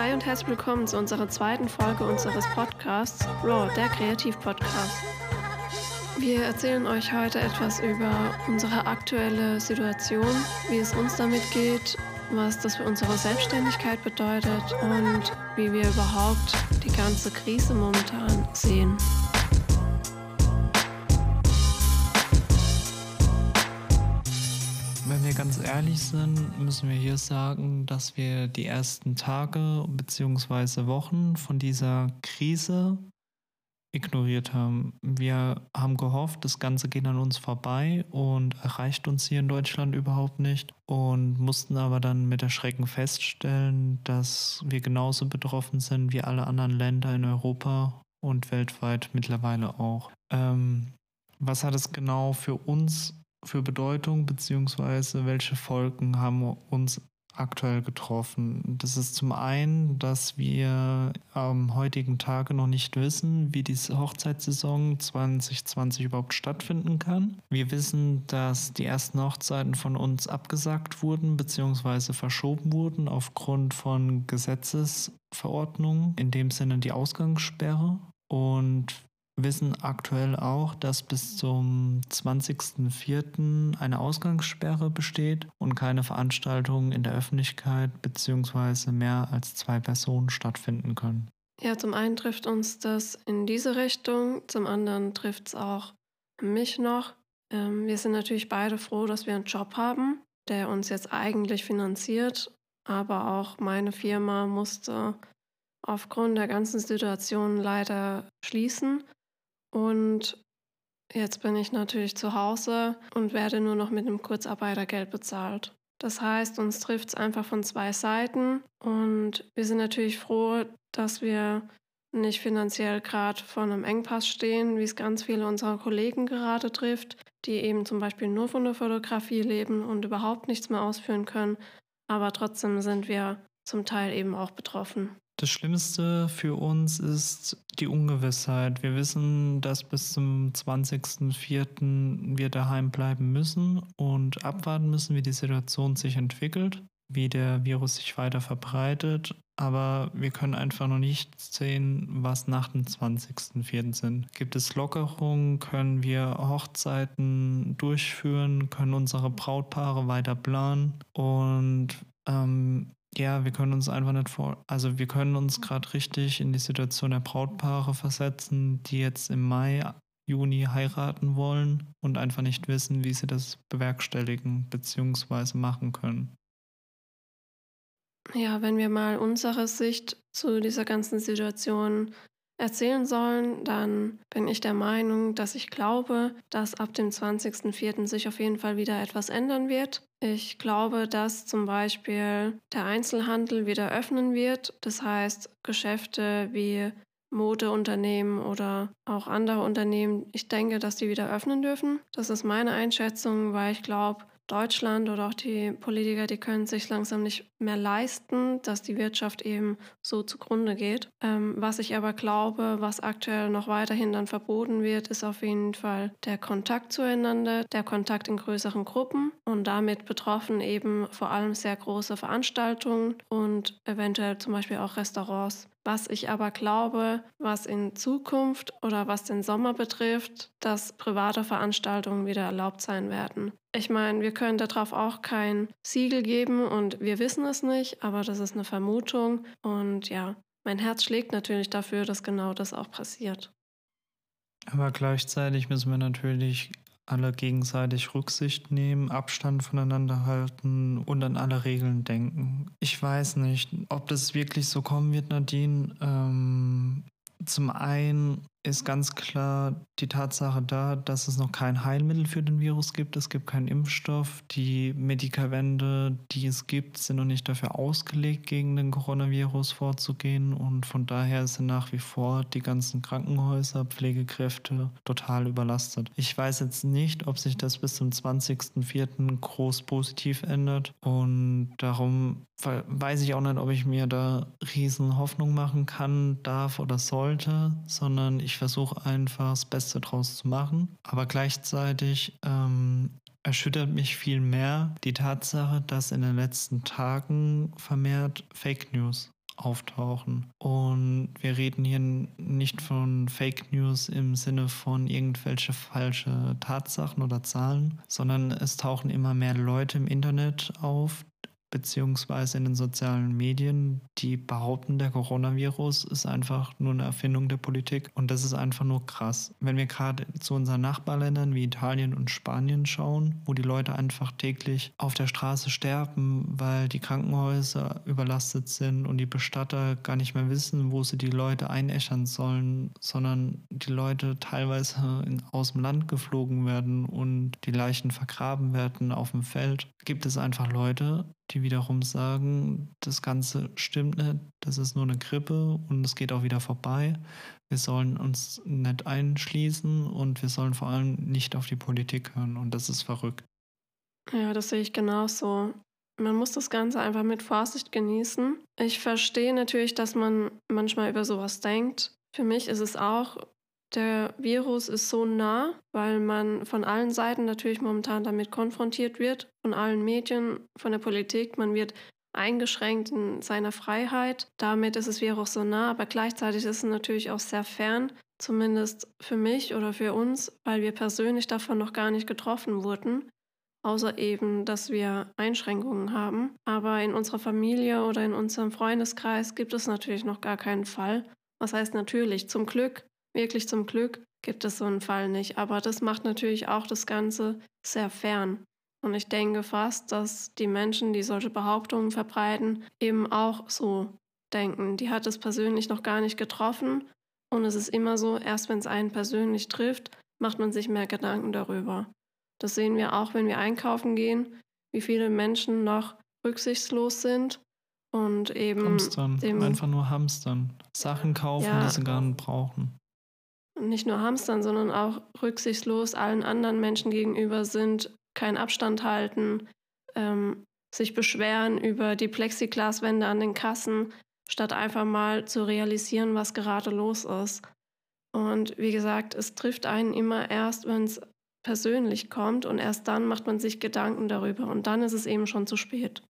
Hi und herzlich willkommen zu unserer zweiten Folge unseres Podcasts Raw, der Kreativ-Podcast. Wir erzählen euch heute etwas über unsere aktuelle Situation, wie es uns damit geht, was das für unsere Selbstständigkeit bedeutet und wie wir überhaupt die ganze Krise momentan sehen. Ganz ehrlich sind, müssen wir hier sagen, dass wir die ersten Tage bzw. Wochen von dieser Krise ignoriert haben. Wir haben gehofft, das Ganze geht an uns vorbei und erreicht uns hier in Deutschland überhaupt nicht und mussten aber dann mit Erschrecken feststellen, dass wir genauso betroffen sind wie alle anderen Länder in Europa und weltweit mittlerweile auch. Ähm, was hat es genau für uns für Bedeutung, beziehungsweise welche Folgen haben uns aktuell getroffen? Das ist zum einen, dass wir am heutigen Tage noch nicht wissen, wie diese Hochzeitssaison 2020 überhaupt stattfinden kann. Wir wissen, dass die ersten Hochzeiten von uns abgesagt wurden bzw. verschoben wurden aufgrund von Gesetzesverordnungen, in dem Sinne die Ausgangssperre. Und wissen aktuell auch, dass bis zum 20.04. eine Ausgangssperre besteht und keine Veranstaltungen in der Öffentlichkeit bzw. mehr als zwei Personen stattfinden können. Ja, zum einen trifft uns das in diese Richtung, zum anderen trifft es auch mich noch. Ähm, wir sind natürlich beide froh, dass wir einen Job haben, der uns jetzt eigentlich finanziert, aber auch meine Firma musste aufgrund der ganzen Situation leider schließen. Und jetzt bin ich natürlich zu Hause und werde nur noch mit einem Kurzarbeitergeld bezahlt. Das heißt, uns trifft es einfach von zwei Seiten und wir sind natürlich froh, dass wir nicht finanziell gerade vor einem Engpass stehen, wie es ganz viele unserer Kollegen gerade trifft, die eben zum Beispiel nur von der Fotografie leben und überhaupt nichts mehr ausführen können. Aber trotzdem sind wir zum Teil eben auch betroffen. Das Schlimmste für uns ist die Ungewissheit. Wir wissen, dass bis zum 20.04. wir daheim bleiben müssen und abwarten müssen, wie die Situation sich entwickelt, wie der Virus sich weiter verbreitet. Aber wir können einfach noch nicht sehen, was nach dem 20.04. sind. Gibt es Lockerungen? Können wir Hochzeiten durchführen? Können unsere Brautpaare weiter planen? Und ähm, ja, wir können uns einfach nicht vor, also wir können uns gerade richtig in die Situation der Brautpaare versetzen, die jetzt im Mai, Juni heiraten wollen und einfach nicht wissen, wie sie das bewerkstelligen bzw. machen können. Ja, wenn wir mal unsere Sicht zu dieser ganzen Situation erzählen sollen, dann bin ich der Meinung, dass ich glaube, dass ab dem 20.04. sich auf jeden Fall wieder etwas ändern wird. Ich glaube, dass zum Beispiel der Einzelhandel wieder öffnen wird. Das heißt, Geschäfte wie Modeunternehmen oder auch andere Unternehmen, ich denke, dass die wieder öffnen dürfen. Das ist meine Einschätzung, weil ich glaube, Deutschland oder auch die Politiker, die können sich langsam nicht mehr leisten, dass die Wirtschaft eben so zugrunde geht. Ähm, was ich aber glaube, was aktuell noch weiterhin dann verboten wird, ist auf jeden Fall der Kontakt zueinander, der Kontakt in größeren Gruppen und damit betroffen eben vor allem sehr große Veranstaltungen und eventuell zum Beispiel auch Restaurants. Was ich aber glaube, was in Zukunft oder was den Sommer betrifft, dass private Veranstaltungen wieder erlaubt sein werden. Ich meine, wir können darauf auch kein Siegel geben und wir wissen es nicht, aber das ist eine Vermutung. Und ja, mein Herz schlägt natürlich dafür, dass genau das auch passiert. Aber gleichzeitig müssen wir natürlich alle gegenseitig Rücksicht nehmen, Abstand voneinander halten und an alle Regeln denken. Ich weiß nicht, ob das wirklich so kommen wird, Nadine. Ähm, zum einen ist ganz klar die Tatsache da, dass es noch kein Heilmittel für den Virus gibt. Es gibt keinen Impfstoff. Die Medikamente, die es gibt, sind noch nicht dafür ausgelegt, gegen den Coronavirus vorzugehen. Und von daher sind nach wie vor die ganzen Krankenhäuser, Pflegekräfte total überlastet. Ich weiß jetzt nicht, ob sich das bis zum 20.04. groß positiv ändert. Und darum weiß ich auch nicht, ob ich mir da riesen Hoffnung machen kann, darf oder sollte, sondern ich ich versuche einfach das Beste draus zu machen. Aber gleichzeitig ähm, erschüttert mich viel mehr die Tatsache, dass in den letzten Tagen vermehrt Fake News auftauchen. Und wir reden hier nicht von Fake News im Sinne von irgendwelche falsche Tatsachen oder Zahlen, sondern es tauchen immer mehr Leute im Internet auf, beziehungsweise in den sozialen Medien, die behaupten, der Coronavirus ist einfach nur eine Erfindung der Politik. Und das ist einfach nur krass. Wenn wir gerade zu unseren Nachbarländern wie Italien und Spanien schauen, wo die Leute einfach täglich auf der Straße sterben, weil die Krankenhäuser überlastet sind und die Bestatter gar nicht mehr wissen, wo sie die Leute einäschern sollen, sondern die Leute teilweise aus dem Land geflogen werden und die Leichen vergraben werden auf dem Feld, gibt es einfach Leute, die wiederum sagen, das Ganze stimmt nicht, das ist nur eine Grippe und es geht auch wieder vorbei. Wir sollen uns nicht einschließen und wir sollen vor allem nicht auf die Politik hören und das ist verrückt. Ja, das sehe ich genauso. Man muss das Ganze einfach mit Vorsicht genießen. Ich verstehe natürlich, dass man manchmal über sowas denkt. Für mich ist es auch der Virus ist so nah, weil man von allen Seiten natürlich momentan damit konfrontiert wird, von allen Medien, von der Politik. Man wird eingeschränkt in seiner Freiheit. Damit ist das Virus so nah, aber gleichzeitig ist es natürlich auch sehr fern, zumindest für mich oder für uns, weil wir persönlich davon noch gar nicht getroffen wurden. Außer eben, dass wir Einschränkungen haben. Aber in unserer Familie oder in unserem Freundeskreis gibt es natürlich noch gar keinen Fall. Was heißt natürlich? Zum Glück Wirklich zum Glück gibt es so einen Fall nicht, aber das macht natürlich auch das Ganze sehr fern. Und ich denke fast, dass die Menschen, die solche Behauptungen verbreiten, eben auch so denken. Die hat es persönlich noch gar nicht getroffen. Und es ist immer so, erst wenn es einen persönlich trifft, macht man sich mehr Gedanken darüber. Das sehen wir auch, wenn wir einkaufen gehen, wie viele Menschen noch rücksichtslos sind und eben. Hamstern. Einfach nur hamstern. Sachen kaufen, ja, die sie gar nicht brauchen nicht nur hamstern, sondern auch rücksichtslos allen anderen Menschen gegenüber sind, keinen Abstand halten, ähm, sich beschweren über die Plexiglaswände an den Kassen, statt einfach mal zu realisieren, was gerade los ist. Und wie gesagt, es trifft einen immer erst, wenn es persönlich kommt und erst dann macht man sich Gedanken darüber und dann ist es eben schon zu spät.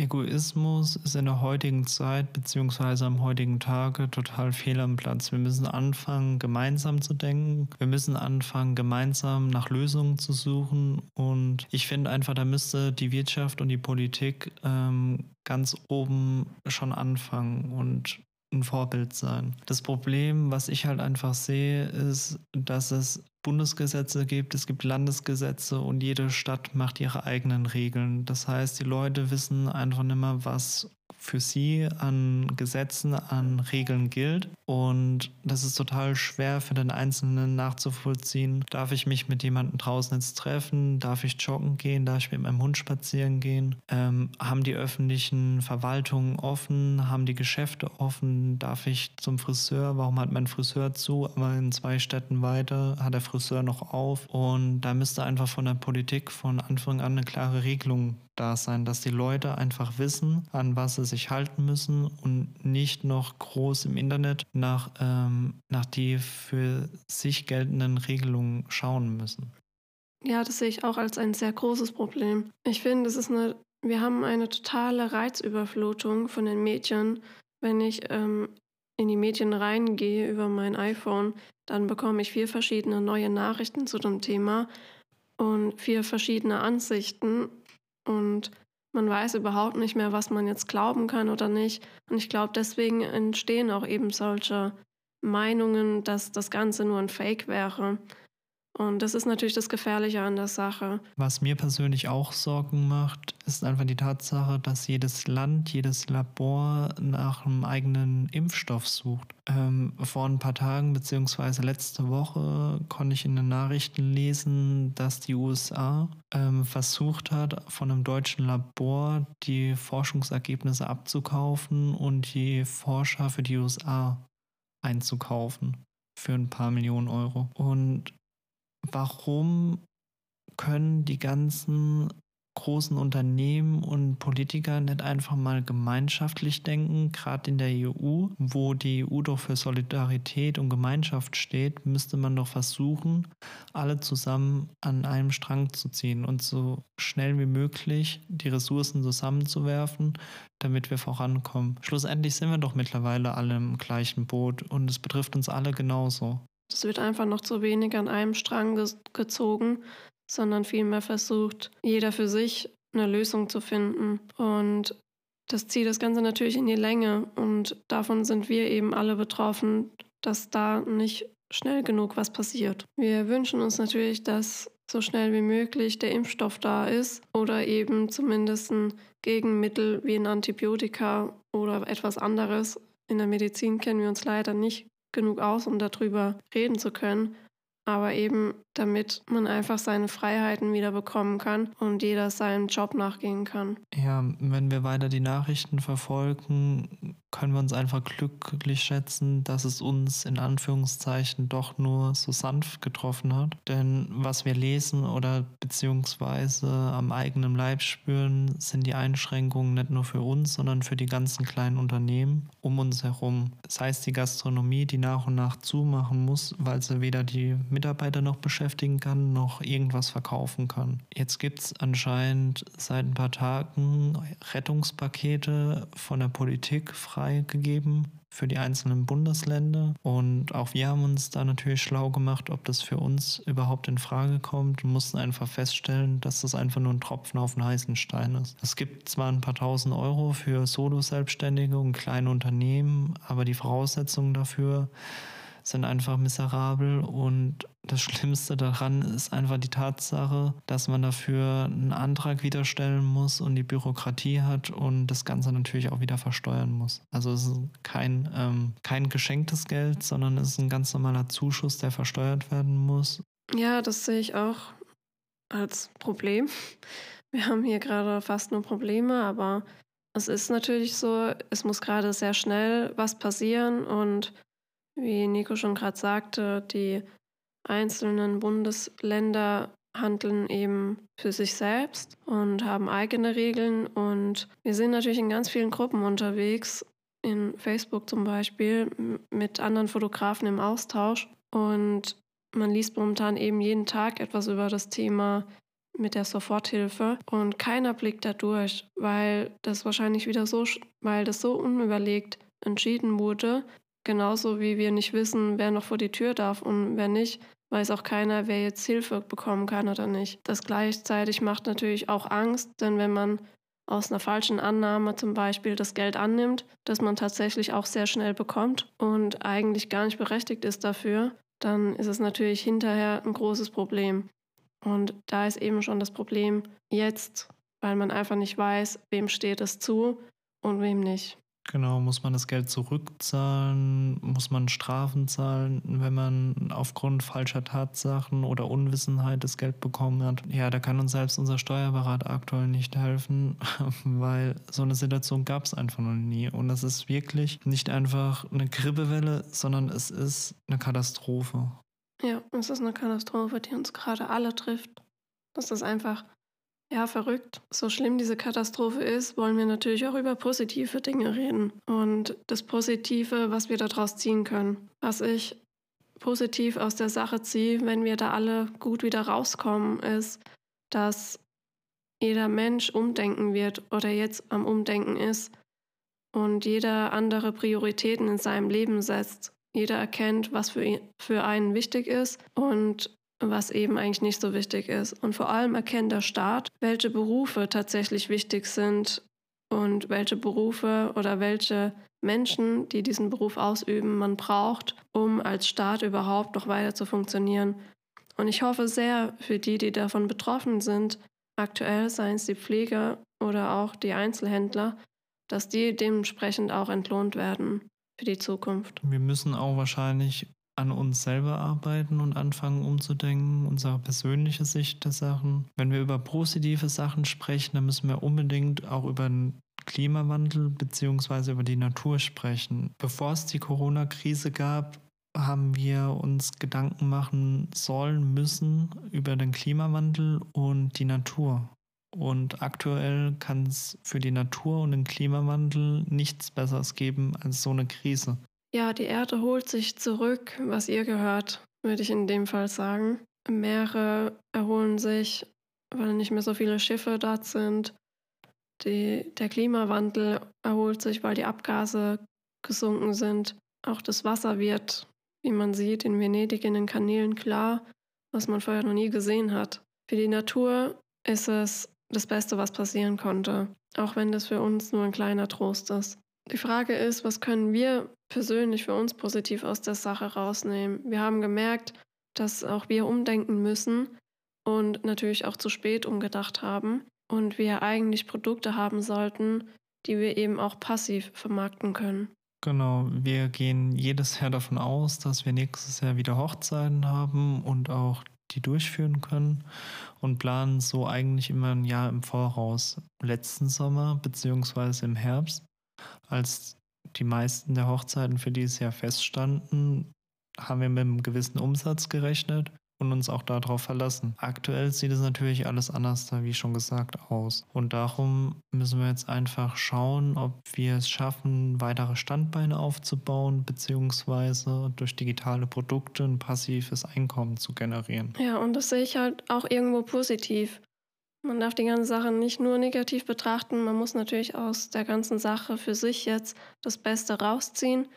Egoismus ist in der heutigen Zeit bzw. am heutigen Tage total fehl am Platz. Wir müssen anfangen, gemeinsam zu denken. Wir müssen anfangen, gemeinsam nach Lösungen zu suchen. Und ich finde einfach, da müsste die Wirtschaft und die Politik ähm, ganz oben schon anfangen und ein Vorbild sein. Das Problem, was ich halt einfach sehe, ist, dass es Bundesgesetze gibt, es gibt Landesgesetze und jede Stadt macht ihre eigenen Regeln. Das heißt, die Leute wissen einfach nicht mehr, was für sie an Gesetzen, an Regeln gilt. Und das ist total schwer für den Einzelnen nachzuvollziehen. Darf ich mich mit jemandem draußen jetzt treffen? Darf ich joggen gehen? Darf ich mit meinem Hund spazieren gehen? Ähm, haben die öffentlichen Verwaltungen offen? Haben die Geschäfte offen? Darf ich zum Friseur? Warum hat mein Friseur zu? Aber in zwei Städten weiter hat der Friseur noch auf. Und da müsste einfach von der Politik von Anfang an eine klare Regelung da sein, dass die Leute einfach wissen, an was sie sich halten müssen und nicht noch groß im Internet nach, ähm, nach die für sich geltenden Regelungen schauen müssen. Ja, das sehe ich auch als ein sehr großes Problem. Ich finde, es ist eine, wir haben eine totale Reizüberflutung von den Medien. Wenn ich ähm, in die Medien reingehe über mein iPhone, dann bekomme ich vier verschiedene neue Nachrichten zu dem Thema und vier verschiedene Ansichten und man weiß überhaupt nicht mehr, was man jetzt glauben kann oder nicht. Und ich glaube, deswegen entstehen auch eben solche Meinungen, dass das Ganze nur ein Fake wäre. Und das ist natürlich das Gefährliche an der Sache. Was mir persönlich auch Sorgen macht, ist einfach die Tatsache, dass jedes Land, jedes Labor nach einem eigenen Impfstoff sucht. Ähm, vor ein paar Tagen beziehungsweise letzte Woche konnte ich in den Nachrichten lesen, dass die USA ähm, versucht hat, von einem deutschen Labor die Forschungsergebnisse abzukaufen und die Forscher für die USA einzukaufen für ein paar Millionen Euro. Und warum können die ganzen großen Unternehmen und Politiker nicht einfach mal gemeinschaftlich denken, gerade in der EU, wo die EU doch für Solidarität und Gemeinschaft steht, müsste man doch versuchen, alle zusammen an einem Strang zu ziehen und so schnell wie möglich die Ressourcen zusammenzuwerfen, damit wir vorankommen. Schlussendlich sind wir doch mittlerweile alle im gleichen Boot und es betrifft uns alle genauso. Es wird einfach noch zu wenig an einem Strang ge gezogen, sondern vielmehr versucht, jeder für sich eine Lösung zu finden. Und das zieht das Ganze natürlich in die Länge und davon sind wir eben alle betroffen, dass da nicht schnell genug was passiert. Wir wünschen uns natürlich, dass so schnell wie möglich der Impfstoff da ist oder eben zumindest ein Gegenmittel wie ein Antibiotika oder etwas anderes. In der Medizin kennen wir uns leider nicht genug aus, um darüber reden zu können aber eben damit man einfach seine Freiheiten wieder bekommen kann und jeder seinem Job nachgehen kann. Ja, wenn wir weiter die Nachrichten verfolgen, können wir uns einfach glücklich schätzen, dass es uns in Anführungszeichen doch nur so sanft getroffen hat. Denn was wir lesen oder beziehungsweise am eigenen Leib spüren, sind die Einschränkungen nicht nur für uns, sondern für die ganzen kleinen Unternehmen um uns herum. Das heißt, die Gastronomie, die nach und nach zumachen muss, weil sie weder die Mitarbeiter noch beschäftigen kann, noch irgendwas verkaufen kann. Jetzt gibt es anscheinend seit ein paar Tagen Rettungspakete von der Politik freigegeben für die einzelnen Bundesländer. Und auch wir haben uns da natürlich schlau gemacht, ob das für uns überhaupt in Frage kommt und mussten einfach feststellen, dass das einfach nur ein Tropfen auf den heißen Stein ist. Es gibt zwar ein paar tausend Euro für Solo-Selbstständige und kleine Unternehmen, aber die Voraussetzungen dafür sind einfach miserabel und das Schlimmste daran ist einfach die Tatsache, dass man dafür einen Antrag wieder stellen muss und die Bürokratie hat und das Ganze natürlich auch wieder versteuern muss. Also es ist kein, ähm, kein geschenktes Geld, sondern es ist ein ganz normaler Zuschuss, der versteuert werden muss. Ja, das sehe ich auch als Problem. Wir haben hier gerade fast nur Probleme, aber es ist natürlich so, es muss gerade sehr schnell was passieren und wie Nico schon gerade sagte, die einzelnen Bundesländer handeln eben für sich selbst und haben eigene Regeln. Und wir sind natürlich in ganz vielen Gruppen unterwegs, in Facebook zum Beispiel, mit anderen Fotografen im Austausch. Und man liest momentan eben jeden Tag etwas über das Thema mit der Soforthilfe und keiner blickt da durch, weil das wahrscheinlich wieder so, weil das so unüberlegt entschieden wurde, Genauso wie wir nicht wissen, wer noch vor die Tür darf und wer nicht, weiß auch keiner, wer jetzt Hilfe bekommen kann oder nicht. Das gleichzeitig macht natürlich auch Angst, denn wenn man aus einer falschen Annahme zum Beispiel das Geld annimmt, das man tatsächlich auch sehr schnell bekommt und eigentlich gar nicht berechtigt ist dafür, dann ist es natürlich hinterher ein großes Problem. Und da ist eben schon das Problem jetzt, weil man einfach nicht weiß, wem steht es zu und wem nicht. Genau, muss man das Geld zurückzahlen? Muss man Strafen zahlen, wenn man aufgrund falscher Tatsachen oder Unwissenheit das Geld bekommen hat? Ja, da kann uns selbst unser Steuerberater aktuell nicht helfen, weil so eine Situation gab es einfach noch nie. Und es ist wirklich nicht einfach eine Grippewelle, sondern es ist eine Katastrophe. Ja, es ist eine Katastrophe, die uns gerade alle trifft. Das ist einfach ja, verrückt. So schlimm diese Katastrophe ist, wollen wir natürlich auch über positive Dinge reden. Und das Positive, was wir daraus ziehen können. Was ich positiv aus der Sache ziehe, wenn wir da alle gut wieder rauskommen, ist, dass jeder Mensch umdenken wird oder jetzt am Umdenken ist und jeder andere Prioritäten in seinem Leben setzt. Jeder erkennt, was für, ihn, für einen wichtig ist und was eben eigentlich nicht so wichtig ist. Und vor allem erkennt der Staat, welche Berufe tatsächlich wichtig sind und welche Berufe oder welche Menschen, die diesen Beruf ausüben, man braucht, um als Staat überhaupt noch weiter zu funktionieren. Und ich hoffe sehr für die, die davon betroffen sind, aktuell seien es die Pfleger oder auch die Einzelhändler, dass die dementsprechend auch entlohnt werden für die Zukunft. Wir müssen auch wahrscheinlich an uns selber arbeiten und anfangen umzudenken, unsere persönliche Sicht der Sachen. Wenn wir über positive Sachen sprechen, dann müssen wir unbedingt auch über den Klimawandel bzw. über die Natur sprechen. Bevor es die Corona-Krise gab, haben wir uns Gedanken machen sollen müssen über den Klimawandel und die Natur. Und aktuell kann es für die Natur und den Klimawandel nichts Besseres geben als so eine Krise. Ja, die Erde holt sich zurück, was ihr gehört, würde ich in dem Fall sagen. Meere erholen sich, weil nicht mehr so viele Schiffe dort sind. Die, der Klimawandel erholt sich, weil die Abgase gesunken sind. Auch das Wasser wird, wie man sieht, in Venedig in den Kanälen klar, was man vorher noch nie gesehen hat. Für die Natur ist es das Beste, was passieren konnte, auch wenn das für uns nur ein kleiner Trost ist. Die Frage ist, was können wir persönlich für uns positiv aus der Sache rausnehmen? Wir haben gemerkt, dass auch wir umdenken müssen und natürlich auch zu spät umgedacht haben und wir eigentlich Produkte haben sollten, die wir eben auch passiv vermarkten können. Genau, wir gehen jedes Jahr davon aus, dass wir nächstes Jahr wieder Hochzeiten haben und auch die durchführen können und planen so eigentlich immer ein Jahr im Voraus. Letzten Sommer beziehungsweise im Herbst, als die meisten der Hochzeiten für dieses Jahr feststanden, haben wir mit einem gewissen Umsatz gerechnet und uns auch darauf verlassen. Aktuell sieht es natürlich alles anders, da wie schon gesagt, aus. Und darum müssen wir jetzt einfach schauen, ob wir es schaffen, weitere Standbeine aufzubauen, beziehungsweise durch digitale Produkte ein passives Einkommen zu generieren. Ja, und das sehe ich halt auch irgendwo positiv. Man darf die ganze Sache nicht nur negativ betrachten, man muss natürlich aus der ganzen Sache für sich jetzt das Beste rausziehen.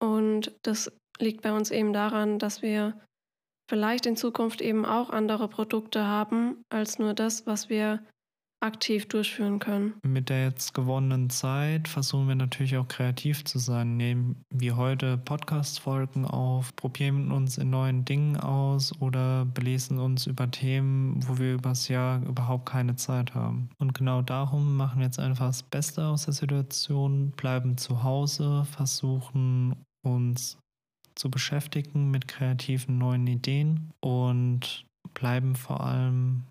Und das liegt bei uns eben daran, dass wir vielleicht in Zukunft eben auch andere Produkte haben als nur das, was wir aktiv durchführen können. Mit der jetzt gewonnenen Zeit versuchen wir natürlich auch kreativ zu sein. Nehmen wir heute Podcast-Folgen auf, probieren uns in neuen Dingen aus oder belesen uns über Themen, wo wir übers Jahr überhaupt keine Zeit haben. Und genau darum machen wir jetzt einfach das Beste aus der Situation, bleiben zu Hause, versuchen uns zu beschäftigen mit kreativen neuen Ideen und bleiben vor allem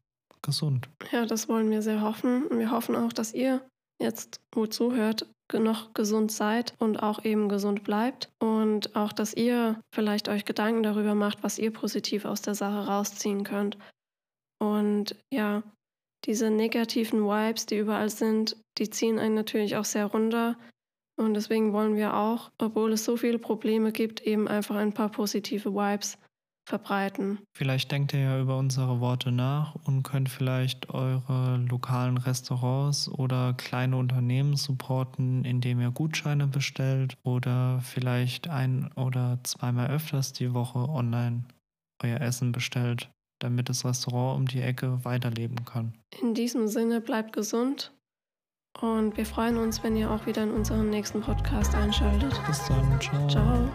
gesund. Ja, das wollen wir sehr hoffen. Wir hoffen auch, dass ihr jetzt gut zuhört, noch gesund seid und auch eben gesund bleibt und auch, dass ihr vielleicht euch Gedanken darüber macht, was ihr positiv aus der Sache rausziehen könnt. Und ja, diese negativen Vibes, die überall sind, die ziehen einen natürlich auch sehr runter. Und deswegen wollen wir auch, obwohl es so viele Probleme gibt, eben einfach ein paar positive Vibes verbreiten. Vielleicht denkt ihr ja über unsere Worte nach und könnt vielleicht eure lokalen Restaurants oder kleine Unternehmen supporten, indem ihr Gutscheine bestellt oder vielleicht ein oder zweimal öfters die Woche online euer Essen bestellt, damit das Restaurant um die Ecke weiterleben kann. In diesem Sinne bleibt gesund und wir freuen uns, wenn ihr auch wieder in unseren nächsten Podcast einschaltet. Bis dann. Ciao. Ciao.